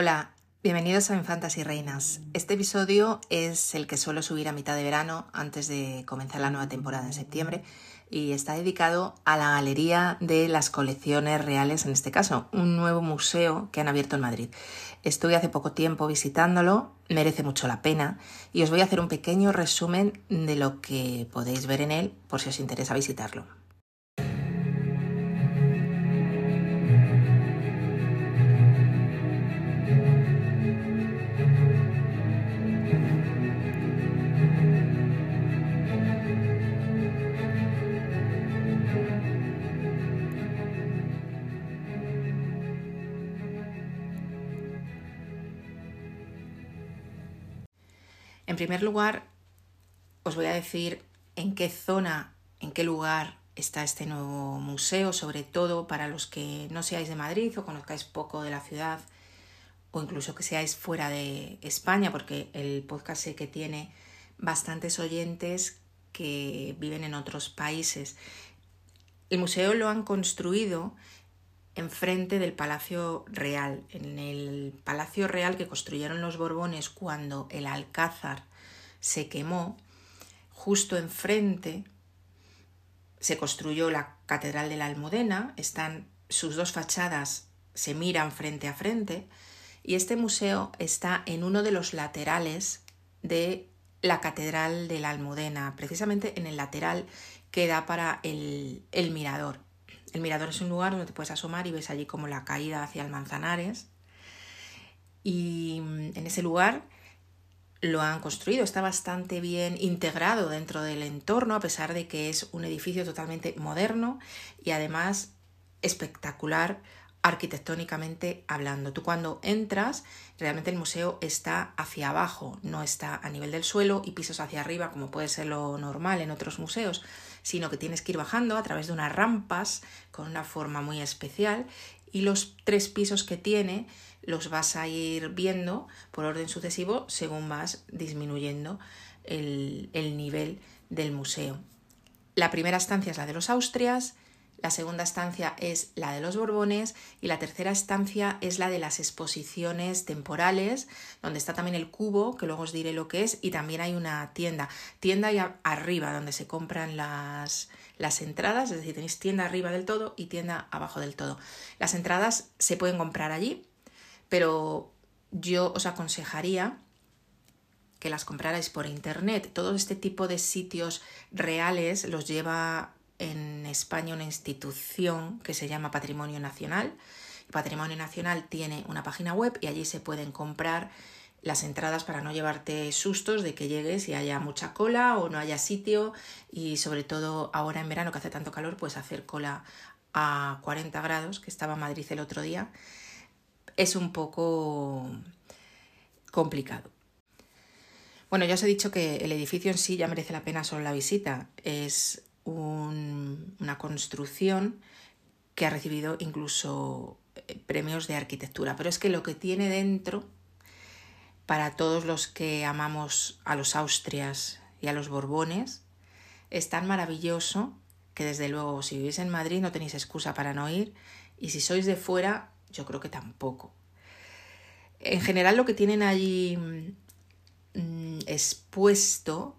Hola, bienvenidos a Infantas y Reinas. Este episodio es el que suelo subir a mitad de verano antes de comenzar la nueva temporada en septiembre y está dedicado a la Galería de las Colecciones Reales, en este caso, un nuevo museo que han abierto en Madrid. Estuve hace poco tiempo visitándolo, merece mucho la pena y os voy a hacer un pequeño resumen de lo que podéis ver en él por si os interesa visitarlo. Primer lugar, os voy a decir en qué zona, en qué lugar está este nuevo museo, sobre todo para los que no seáis de Madrid o conozcáis poco de la ciudad o incluso que seáis fuera de España, porque el podcast sé que tiene bastantes oyentes que viven en otros países. El museo lo han construido enfrente del Palacio Real, en el Palacio Real que construyeron los Borbones cuando el Alcázar se quemó, justo enfrente se construyó la Catedral de la Almudena, están sus dos fachadas se miran frente a frente y este museo está en uno de los laterales de la Catedral de la Almudena, precisamente en el lateral que da para el, el mirador. El mirador es un lugar donde te puedes asomar y ves allí como la caída hacia el Manzanares. Y mm, en ese lugar lo han construido, está bastante bien integrado dentro del entorno, a pesar de que es un edificio totalmente moderno y además espectacular arquitectónicamente hablando. Tú cuando entras, realmente el museo está hacia abajo, no está a nivel del suelo y pisos hacia arriba, como puede ser lo normal en otros museos, sino que tienes que ir bajando a través de unas rampas con una forma muy especial y los tres pisos que tiene los vas a ir viendo por orden sucesivo según vas disminuyendo el, el nivel del museo. La primera estancia es la de los Austrias, la segunda estancia es la de los Borbones y la tercera estancia es la de las exposiciones temporales, donde está también el cubo, que luego os diré lo que es, y también hay una tienda. Tienda ahí arriba, donde se compran las, las entradas, es decir, tenéis tienda arriba del todo y tienda abajo del todo. Las entradas se pueden comprar allí, pero yo os aconsejaría que las comprarais por internet. Todo este tipo de sitios reales los lleva en España una institución que se llama Patrimonio Nacional. Patrimonio Nacional tiene una página web y allí se pueden comprar las entradas para no llevarte sustos de que llegues y haya mucha cola o no haya sitio y sobre todo ahora en verano que hace tanto calor pues hacer cola a 40 grados que estaba en Madrid el otro día es un poco complicado. Bueno, ya os he dicho que el edificio en sí ya merece la pena solo la visita. Es una construcción que ha recibido incluso eh, premios de arquitectura, pero es que lo que tiene dentro, para todos los que amamos a los Austrias y a los Borbones, es tan maravilloso que desde luego si vivís en Madrid no tenéis excusa para no ir y si sois de fuera yo creo que tampoco. En general lo que tienen allí mm, expuesto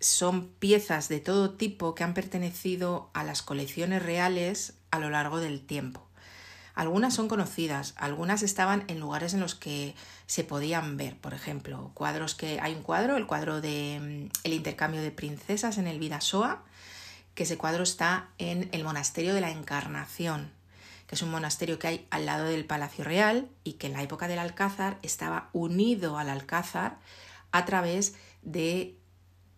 son piezas de todo tipo que han pertenecido a las colecciones reales a lo largo del tiempo. Algunas son conocidas, algunas estaban en lugares en los que se podían ver, por ejemplo, cuadros que hay un cuadro, el cuadro de mm, el intercambio de princesas en el Vidasoa, que ese cuadro está en el monasterio de la Encarnación, que es un monasterio que hay al lado del Palacio Real y que en la época del Alcázar estaba unido al Alcázar a través de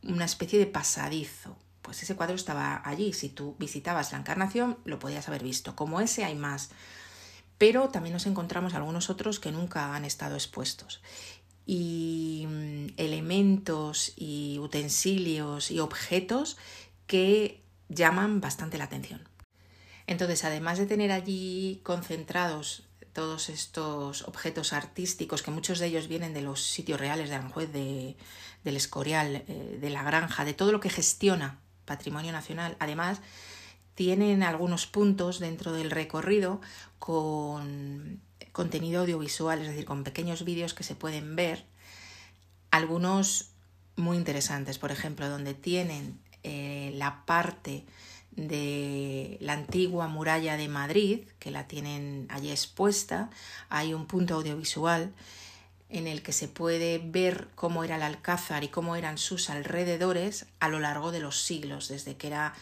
una especie de pasadizo. Pues ese cuadro estaba allí. Si tú visitabas la Encarnación, lo podías haber visto. Como ese hay más. Pero también nos encontramos algunos otros que nunca han estado expuestos. Y mm, elementos y utensilios y objetos que llaman bastante la atención. Entonces, además de tener allí concentrados todos estos objetos artísticos, que muchos de ellos vienen de los sitios reales de Aranjuez, de, del Escorial, eh, de la Granja, de todo lo que gestiona Patrimonio Nacional. Además, tienen algunos puntos dentro del recorrido con contenido audiovisual, es decir, con pequeños vídeos que se pueden ver, algunos muy interesantes, por ejemplo, donde tienen eh, la parte de la antigua muralla de Madrid, que la tienen allí expuesta, hay un punto audiovisual en el que se puede ver cómo era el Alcázar y cómo eran sus alrededores a lo largo de los siglos, desde que era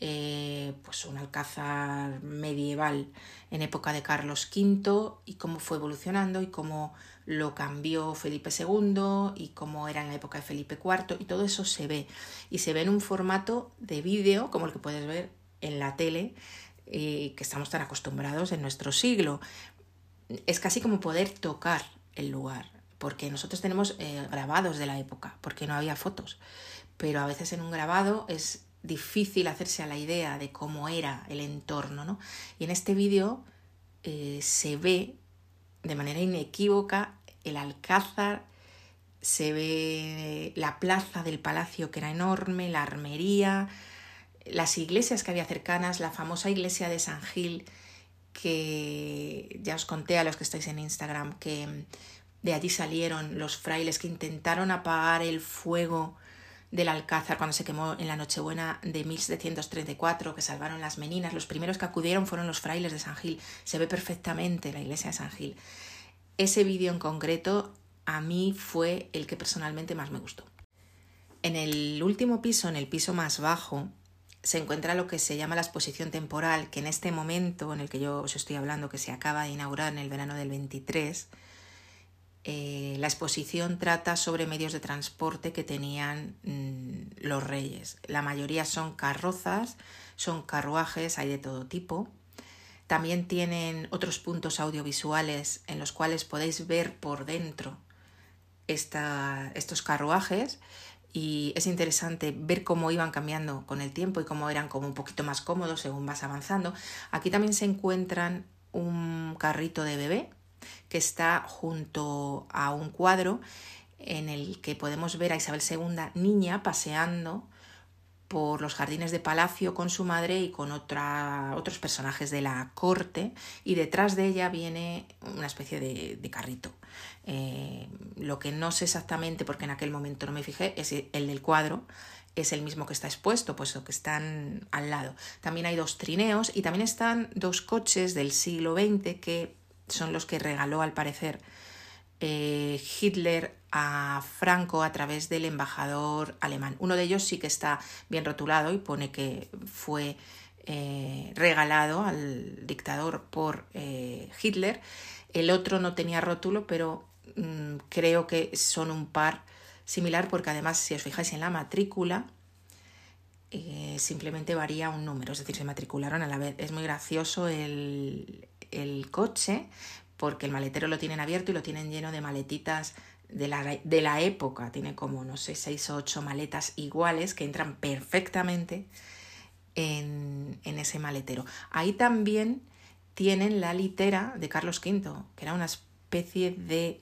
eh, pues un alcázar medieval en época de Carlos V y cómo fue evolucionando y cómo lo cambió Felipe II y cómo era en la época de Felipe IV y todo eso se ve y se ve en un formato de vídeo como el que puedes ver en la tele eh, que estamos tan acostumbrados en nuestro siglo. Es casi como poder tocar el lugar, porque nosotros tenemos eh, grabados de la época, porque no había fotos, pero a veces en un grabado es difícil hacerse a la idea de cómo era el entorno, ¿no? Y en este vídeo eh, se ve de manera inequívoca el alcázar, se ve la plaza del palacio que era enorme, la armería, las iglesias que había cercanas, la famosa iglesia de San Gil, que ya os conté a los que estáis en Instagram, que de allí salieron los frailes que intentaron apagar el fuego del Alcázar cuando se quemó en la Nochebuena de 1734, que salvaron las meninas. Los primeros que acudieron fueron los frailes de San Gil. Se ve perfectamente la iglesia de San Gil. Ese vídeo en concreto a mí fue el que personalmente más me gustó. En el último piso, en el piso más bajo, se encuentra lo que se llama la exposición temporal, que en este momento en el que yo os estoy hablando, que se acaba de inaugurar en el verano del 23, eh, la exposición trata sobre medios de transporte que tenían mm, los reyes. La mayoría son carrozas, son carruajes, hay de todo tipo. También tienen otros puntos audiovisuales en los cuales podéis ver por dentro estos carruajes y es interesante ver cómo iban cambiando con el tiempo y cómo eran como un poquito más cómodos según vas avanzando. Aquí también se encuentran un carrito de bebé que está junto a un cuadro en el que podemos ver a Isabel II niña paseando por los jardines de palacio con su madre y con otra, otros personajes de la corte y detrás de ella viene una especie de, carrito. Eh, lo que no sé exactamente porque en aquel momento no me fijé es el del cuadro, es el mismo que está expuesto, puesto que están al lado. También hay dos trineos y también están dos coches del siglo XX que son los que regaló al parecer eh, Hitler a Franco a través del embajador alemán. Uno de ellos sí que está bien rotulado y pone que fue eh, regalado al dictador por eh, Hitler. El otro no tenía rótulo, pero mm, creo que son un par similar porque además si os fijáis en la matrícula simplemente varía un número, es decir, se matricularon a la vez. Es muy gracioso el, el coche porque el maletero lo tienen abierto y lo tienen lleno de maletitas de la, de la época. Tiene como, no sé, seis o ocho maletas iguales que entran perfectamente en, en ese maletero. Ahí también tienen la litera de Carlos V, que era una especie de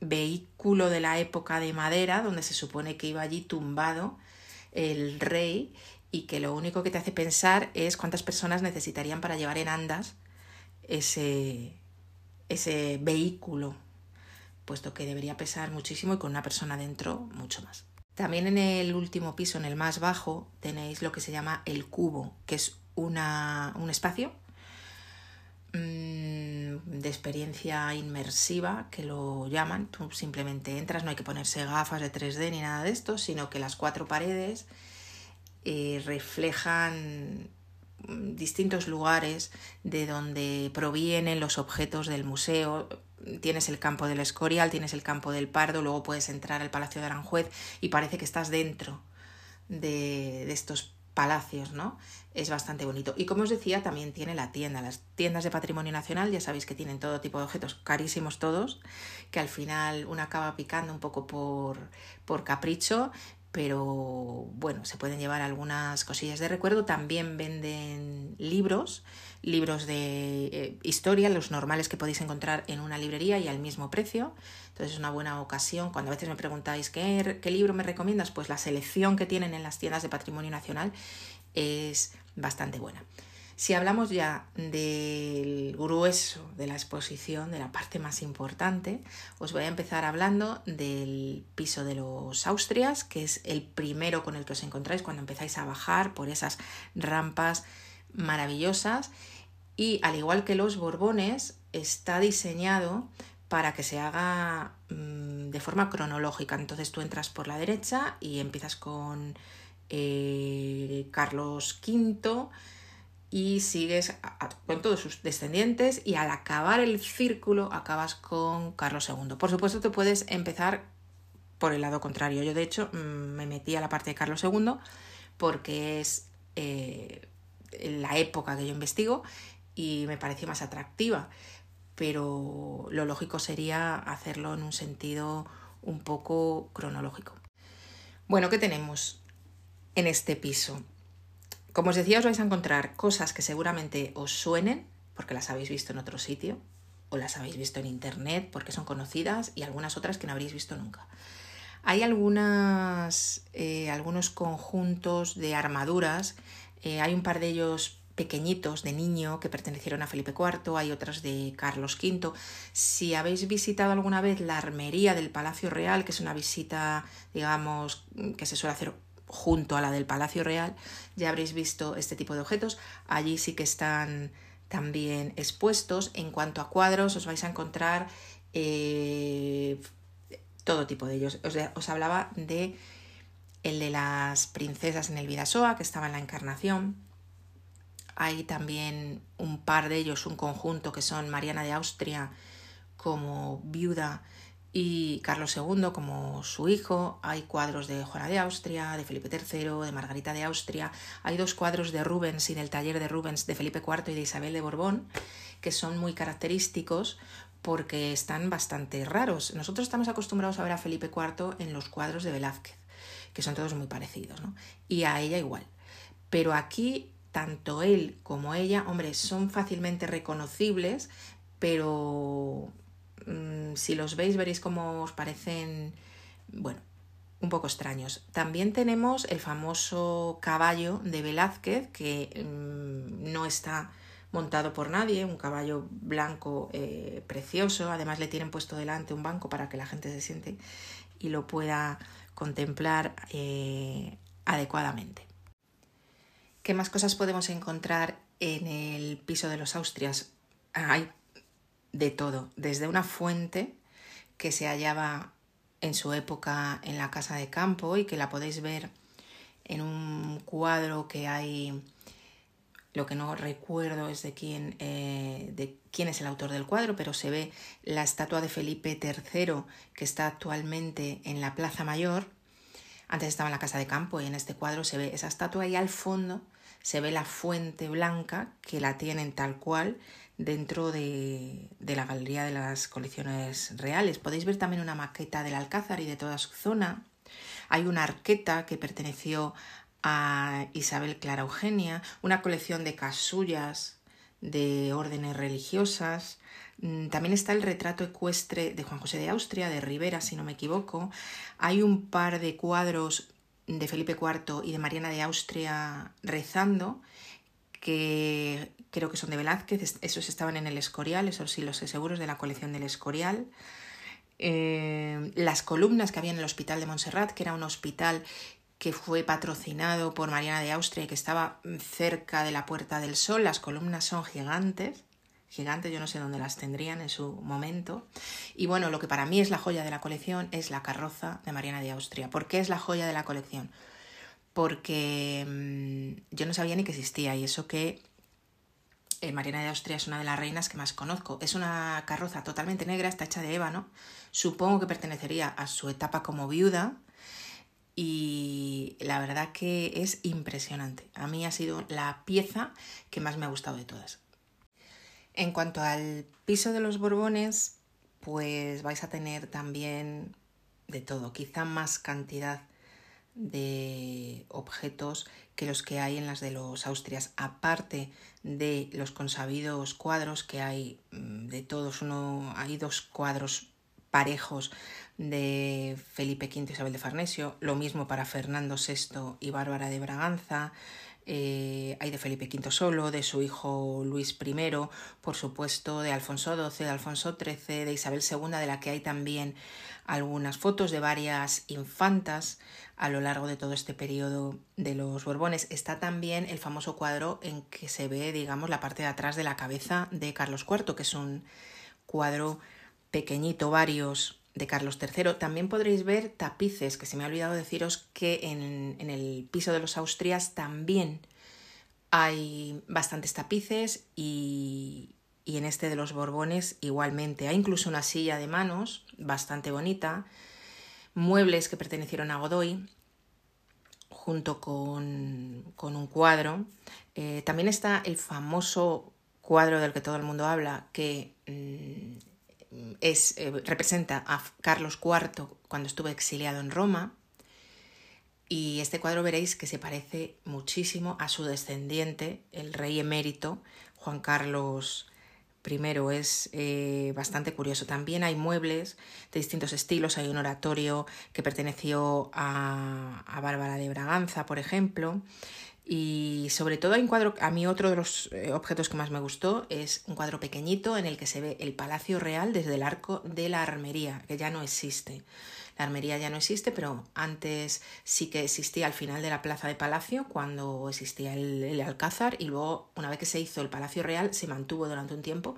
vehículo de la época de madera, donde se supone que iba allí tumbado el rey y que lo único que te hace pensar es cuántas personas necesitarían para llevar en andas ese, ese vehículo, puesto que debería pesar muchísimo y con una persona dentro mucho más. También en el último piso, en el más bajo, tenéis lo que se llama el cubo, que es una, un espacio mm, de experiencia inmersiva, que lo llaman. Tú simplemente entras, no hay que ponerse gafas de 3D ni nada de esto, sino que las cuatro paredes eh, reflejan distintos lugares de donde provienen los objetos del museo. Tienes el campo del Escorial, tienes el campo del Pardo, luego puedes entrar al Palacio de Aranjuez y parece que estás dentro de, de estos palacios, ¿no? Es bastante bonito. Y como os decía, también tiene la tienda. Las tiendas de patrimonio nacional, ya sabéis que tienen todo tipo de objetos, carísimos todos, que al final uno acaba picando un poco por, por capricho, pero bueno, se pueden llevar algunas cosillas de recuerdo. También venden libros, libros de eh, historia, los normales que podéis encontrar en una librería y al mismo precio. Entonces es una buena ocasión. Cuando a veces me preguntáis ¿qué, qué libro me recomiendas, pues la selección que tienen en las tiendas de patrimonio nacional es bastante buena. Si hablamos ya del grueso de la exposición, de la parte más importante, os voy a empezar hablando del piso de los Austrias, que es el primero con el que os encontráis cuando empezáis a bajar por esas rampas maravillosas. Y al igual que los Borbones, está diseñado para que se haga mm, de forma cronológica. Entonces tú entras por la derecha y empiezas con eh, Carlos V y sigues con todos sus descendientes y al acabar el círculo acabas con Carlos II. Por supuesto te puedes empezar por el lado contrario. Yo de hecho mm, me metí a la parte de Carlos II porque es eh, la época que yo investigo y me pareció más atractiva, pero lo lógico sería hacerlo en un sentido un poco cronológico. Bueno, ¿qué tenemos en este piso? Como os decía, os vais a encontrar cosas que seguramente os suenen, porque las habéis visto en otro sitio, o las habéis visto en internet porque son conocidas, y algunas otras que no habréis visto nunca. Hay eh, algunos conjuntos de armaduras, eh, hay un par de ellos pequeñitos de niño que pertenecieron a Felipe IV, hay otras de Carlos V. Si habéis visitado alguna vez la armería del Palacio Real, que es una visita, digamos, que se suele hacer junto a la del Palacio Real, ya habréis visto este tipo de objetos. Allí sí que están también expuestos. En cuanto a cuadros, os vais a encontrar eh, todo tipo de ellos. Os, os, hablaba de el de las princesas en el Vidasoa, que estaba en la Encarnación. Hay también un par de ellos, un conjunto que son Mariana de Austria como viuda y Carlos II como su hijo, hay cuadros de Juana de Austria, de Felipe III, de Margarita de Austria, hay dos cuadros de Rubens y del taller de Rubens de Felipe IV y de Isabel de Borbón, que son muy característicos porque están bastante raros. Nosotros estamos acostumbrados a ver a Felipe IV en los cuadros de Velázquez, que son todos muy parecidos, ¿no? Y a ella igual. Pero aquí, tanto él como ella, hombre, son fácilmente reconocibles, pero si los veis veréis cómo os parecen, bueno, un poco extraños. También tenemos el famoso caballo de Velázquez, que mm, no está montado por nadie, un caballo blanco eh, precioso, además le tienen puesto delante un banco para que la gente se siente y lo pueda contemplar eh, adecuadamente. ¿Qué más cosas podemos encontrar en el piso de los Austrias? Hay de todo, desde una fuente que se hallaba en su época en la casa de campo y que la podéis ver en un cuadro que hay lo que no recuerdo es de quién, eh, de quién es el autor del cuadro, pero se ve la estatua de Felipe III que está actualmente en la Plaza Mayor. Antes estaba en la casa de campo y en este cuadro se ve esa estatua y al fondo se ve la fuente blanca que la tienen tal cual dentro de, la Galería de las Colecciones Reales. Podéis ver también una maqueta del Alcázar y de toda su zona. Hay una arqueta que perteneció a Isabel Clara Eugenia, una colección de casullas de órdenes religiosas. Mm, también está el retrato ecuestre de Juan José de Austria, de Rivera, si no me equivoco. Hay un par de cuadros de Felipe IV y de Mariana de Austria rezando que creo que son de Velázquez, esos estaban en el Escorial, esos sí los seguros de la colección del Escorial. Eh, las columnas que había en el Hospital de Montserrat, que era un hospital que fue patrocinado por Mariana de Austria y que estaba cerca de la Puerta del Sol. Las columnas son gigantes, gigantes, yo no sé dónde las tendrían en su momento. Y bueno, lo que para mí es la joya de la colección es la carroza de Mariana de Austria. ¿Por qué es la joya de la colección? Porque mm, yo no sabía ni que existía y eso que eh, Mariana de Austria es una de las reinas que más conozco. Es una carroza totalmente negra, está hecha de ébano. Supongo que pertenecería a su etapa como viuda. Y la verdad que es impresionante. A mí ha sido la pieza que más me ha gustado de todas. En cuanto al piso de los Borbones, pues vais a tener también de todo, quizá más cantidad de objetos que los que hay en las de los Austrias, aparte de los consabidos cuadros que hay mm, de todos, uno, hay dos cuadros parejos de Felipe V y Isabel de Farnesio, lo mismo para Fernando VI y Bárbara de Braganza, eh, hay de Felipe V solo, de su hijo Luis I, por supuesto, de Alfonso XII, de Alfonso XIII, de Isabel II, de la que hay también algunas fotos de varias infantas a lo largo de todo este periodo de los Borbones. Está también el famoso cuadro en que se ve, digamos, la parte de atrás de la cabeza de Carlos IV, que es un cuadro pequeñito, varios de Carlos III. También podréis ver tapices, que se me ha olvidado deciros que en, el piso de los Austrias también hay bastantes tapices y, y en este de los Borbones igualmente. Hay incluso una silla de manos bastante bonita, muebles que pertenecieron a Godoy, junto con, un cuadro. Eh, también está el famoso cuadro del que todo el mundo habla, que mm, es, eh, representa a Carlos IV cuando estuvo exiliado en Roma. Y este cuadro veréis que se parece muchísimo a su descendiente, el rey emérito, Juan Carlos primero es eh, bastante curioso. También hay muebles de distintos estilos. Hay un oratorio que perteneció a, a Bárbara de Braganza, por ejemplo. Y sobre todo hay un cuadro, a mí otro de los eh, objetos que más me gustó es un cuadro pequeñito en el que se ve el Palacio Real desde el arco de la armería, que ya no existe. La armería ya no existe, pero antes sí que existía al final de la plaza de Palacio, cuando existía el, Alcázar, y luego, una vez que se hizo el Palacio Real, se mantuvo durante un tiempo.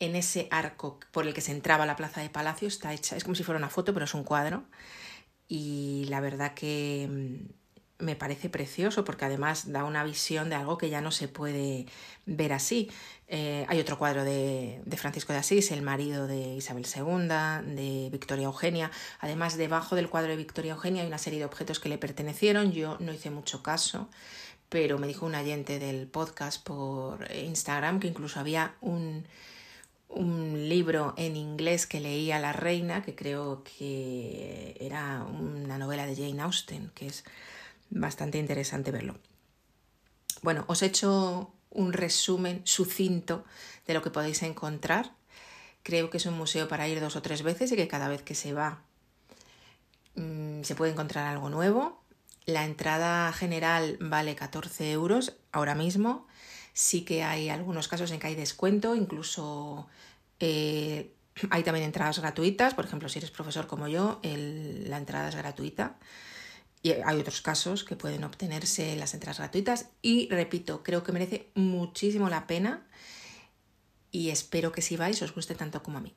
En ese arco por el que se entraba a la plaza de Palacio está hecha, es como si fuera una foto, pero es un cuadro. Y la verdad que mm, me parece precioso porque además da una visión de algo que ya no se puede ver así. Eh, hay otro cuadro de, de, Francisco de Asís, el marido de Isabel II, de Victoria Eugenia. Además, debajo del cuadro de Victoria Eugenia hay una serie de objetos que le pertenecieron. Yo no hice mucho caso, pero me dijo un oyente del podcast por Instagram que incluso había un, un libro en inglés que leía la reina, que creo que era una novela de Jane Austen, que es bastante interesante verlo. Bueno, os he hecho un resumen sucinto de lo que podéis encontrar. Creo que es un museo para ir dos o tres veces y que cada vez que se va mm, se puede encontrar algo nuevo. La entrada general vale 14 euros ahora mismo. Sí que hay algunos casos en que hay descuento, incluso eh, hay también entradas gratuitas. Por ejemplo, si eres profesor como yo, la entrada es gratuita. Y hay otros casos que pueden obtenerse las entradas gratuitas y repito, creo que merece muchísimo la pena y espero que si vais os guste tanto como a mí.